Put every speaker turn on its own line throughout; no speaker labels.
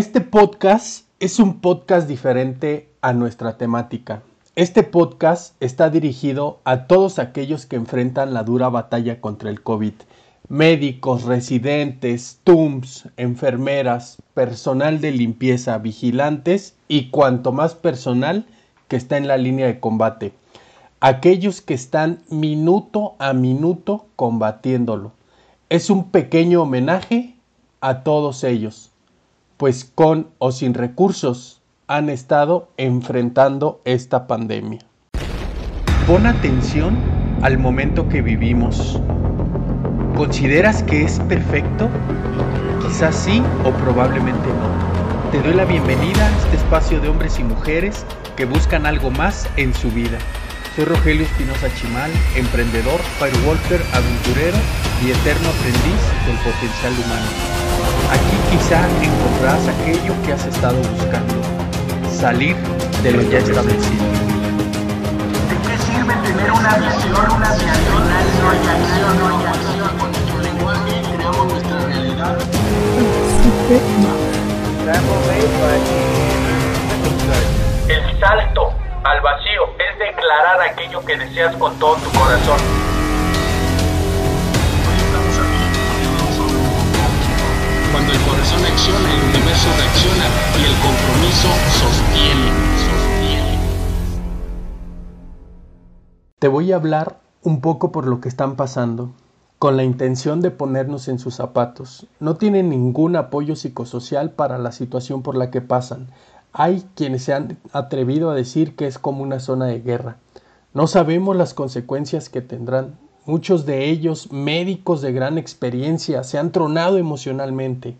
Este podcast es un podcast diferente a nuestra temática. Este podcast está dirigido a todos aquellos que enfrentan la dura batalla contra el COVID. Médicos, residentes, TUMS, enfermeras, personal de limpieza, vigilantes y cuanto más personal que está en la línea de combate. Aquellos que están minuto a minuto combatiéndolo. Es un pequeño homenaje a todos ellos, pues con o sin recursos han estado enfrentando esta pandemia. Pon atención al momento que vivimos. ¿Consideras que es perfecto? Quizás sí o probablemente no. Te doy la bienvenida a este espacio de hombres y mujeres que buscan algo más en su vida. Soy Rogelio Espinosa Chimal, emprendedor, firewalker, aventurero y eterno aprendiz del potencial humano. Aquí quizá encontrarás aquello que has estado buscando, salir de lo ya establecido.
¿De qué sirve tener una visión, una visión, una Con nuestro lenguaje creamos nuestra realidad. El salto al vacío es declarar aquello que deseas con todo tu corazón. El universo reacciona y el compromiso sostiene, sostiene.
Te voy a hablar un poco por lo que están pasando, con la intención de ponernos en sus zapatos. No tienen ningún apoyo psicosocial para la situación por la que pasan. Hay quienes se han atrevido a decir que es como una zona de guerra. No sabemos las consecuencias que tendrán. Muchos de ellos, médicos de gran experiencia, se han tronado emocionalmente.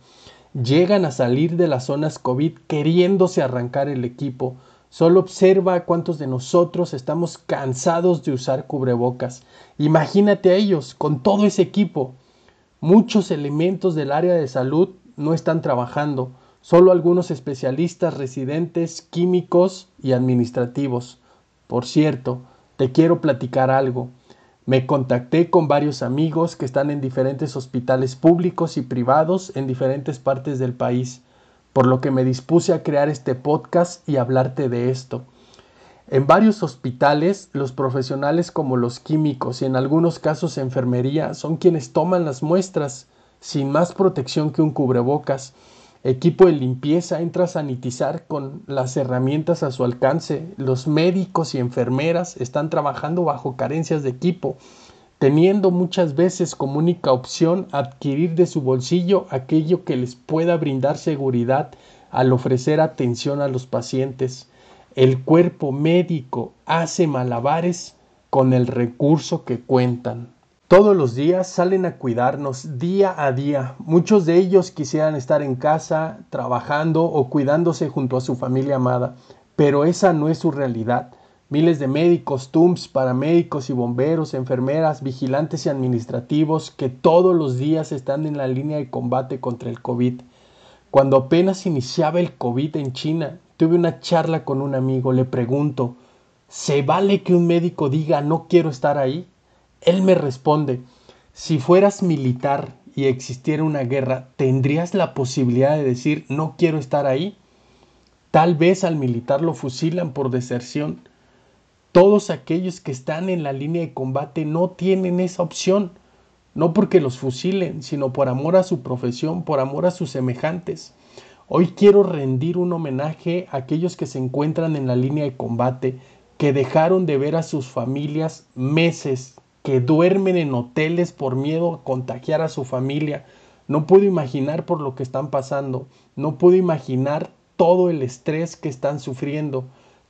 Llegan a salir de las zonas COVID queriéndose arrancar el equipo. Solo observa cuántos de nosotros estamos cansados de usar cubrebocas. Imagínate a ellos, con todo ese equipo. Muchos elementos del área de salud no están trabajando. Solo algunos especialistas, residentes, químicos y administrativos. Por cierto, te quiero platicar algo. Me contacté con varios amigos que están en diferentes hospitales públicos y privados en diferentes partes del país, por lo que me dispuse a crear este podcast y hablarte de esto. En varios hospitales, los profesionales como los químicos y en algunos casos enfermería son quienes toman las muestras sin más protección que un cubrebocas equipo de limpieza entra a sanitizar con las herramientas a su alcance. Los médicos y enfermeras están trabajando bajo carencias de equipo, teniendo muchas veces como única opción adquirir de su bolsillo aquello que les pueda brindar seguridad al ofrecer atención a los pacientes. El cuerpo médico hace malabares con el recurso que cuentan. Todos los días salen a cuidarnos día a día. Muchos de ellos quisieran estar en casa, trabajando o cuidándose junto a su familia amada, pero esa no es su realidad. Miles de médicos, TUMS, paramédicos y bomberos, enfermeras, vigilantes y administrativos que todos los días están en la línea de combate contra el COVID. Cuando apenas iniciaba el COVID en China, tuve una charla con un amigo, le pregunto, ¿se vale que un médico diga no quiero estar ahí? Él me responde, si fueras militar y existiera una guerra, ¿tendrías la posibilidad de decir no quiero estar ahí? Tal vez al militar lo fusilan por deserción. Todos aquellos que están en la línea de combate no tienen esa opción, no porque los fusilen, sino por amor a su profesión, por amor a sus semejantes. Hoy quiero rendir un homenaje a aquellos que se encuentran en la línea de combate, que dejaron de ver a sus familias meses, que duermen en hoteles por miedo a contagiar a su familia. No puedo imaginar por lo que están pasando. No puedo imaginar todo el estrés que están sufriendo.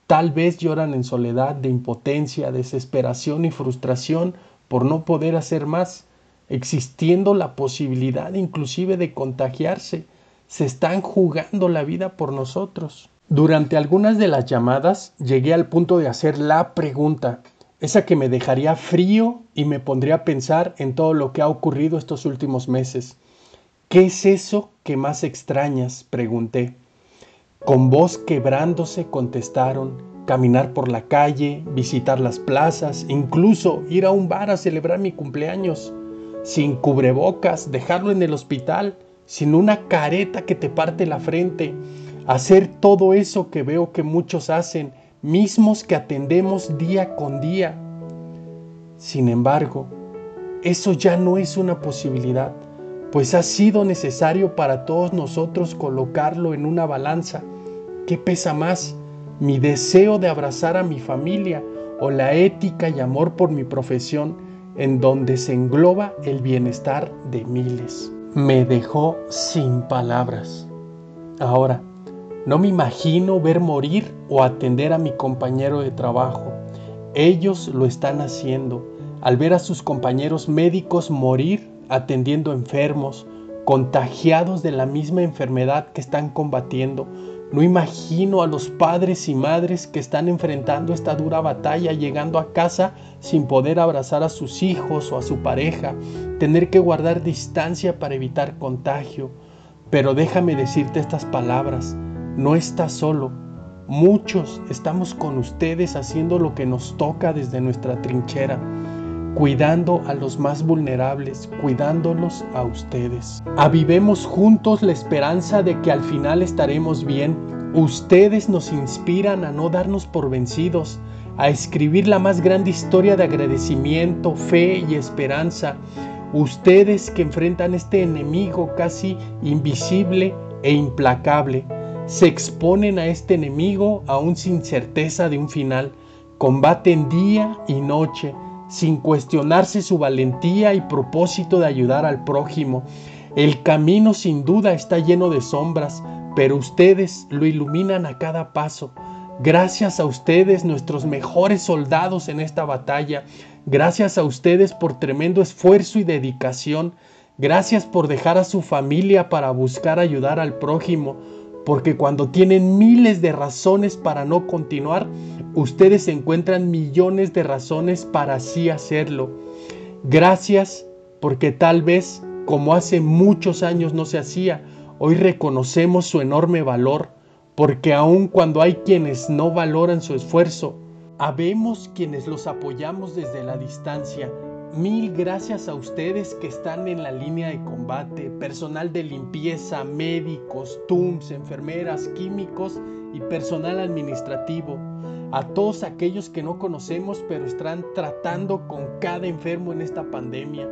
Tal vez lloran en soledad, de impotencia, desesperación y frustración por no poder hacer más, existiendo la posibilidad inclusive de contagiarse. Se están jugando la vida por nosotros. Durante algunas de las llamadas llegué al punto de hacer la pregunta, esa que me dejaría frío y me pondría a pensar en todo lo que ha ocurrido estos últimos meses. ¿Qué es eso que más extrañas? pregunté. Con voz quebrándose contestaron, caminar por la calle, visitar las plazas, incluso ir a un bar a celebrar mi cumpleaños, sin cubrebocas, dejarlo en el hospital, sin una careta que te parte la frente, hacer todo eso que veo que muchos hacen, mismos que atendemos día con día. Sin embargo, eso ya no es una posibilidad, pues ha sido necesario para todos nosotros colocarlo en una balanza. ¿Qué pesa más? ¿Mi deseo de abrazar a mi familia o la ética y amor por mi profesión en donde se engloba el bienestar de miles? Me dejó sin palabras. Ahora, no me imagino ver morir o atender a mi compañero de trabajo. Ellos lo están haciendo al ver a sus compañeros médicos morir atendiendo enfermos, contagiados de la misma enfermedad que están combatiendo. No imagino a los padres y madres que están enfrentando esta dura batalla, llegando a casa sin poder abrazar a sus hijos o a su pareja, tener que guardar distancia para evitar contagio. Pero déjame decirte estas palabras, no estás solo. Muchos estamos con ustedes haciendo lo que nos toca desde nuestra trinchera cuidando a los más vulnerables, cuidándolos a ustedes. Avivemos juntos la esperanza de que al final estaremos bien. Ustedes nos inspiran a no darnos por vencidos, a escribir la más grande historia de agradecimiento, fe y esperanza. Ustedes que enfrentan este enemigo casi invisible e implacable, se exponen a este enemigo aún sin certeza de un final, combaten día y noche, sin cuestionarse su valentía y propósito de ayudar al prójimo. El camino sin duda está lleno de sombras, pero ustedes lo iluminan a cada paso. Gracias a ustedes, nuestros mejores soldados en esta batalla. Gracias a ustedes por tremendo esfuerzo y dedicación. Gracias por dejar a su familia para buscar ayudar al prójimo porque cuando tienen miles de razones para no continuar, ustedes encuentran millones de razones para así hacerlo. Gracias porque tal vez, como hace muchos años no se hacía, hoy reconocemos su enorme valor, porque aun cuando hay quienes no valoran su esfuerzo, habemos quienes los apoyamos desde la distancia Mil gracias a ustedes que están en la línea de combate, personal de limpieza, médicos, TUMS, enfermeras, químicos y personal administrativo. A todos aquellos que no conocemos pero están tratando con cada enfermo en esta pandemia,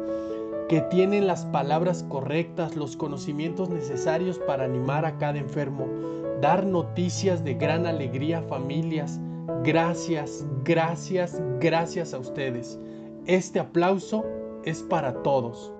que tienen las palabras correctas, los conocimientos necesarios para animar a cada enfermo, dar noticias de gran alegría a familias. Gracias, gracias, gracias a ustedes. Este aplauso es para todos.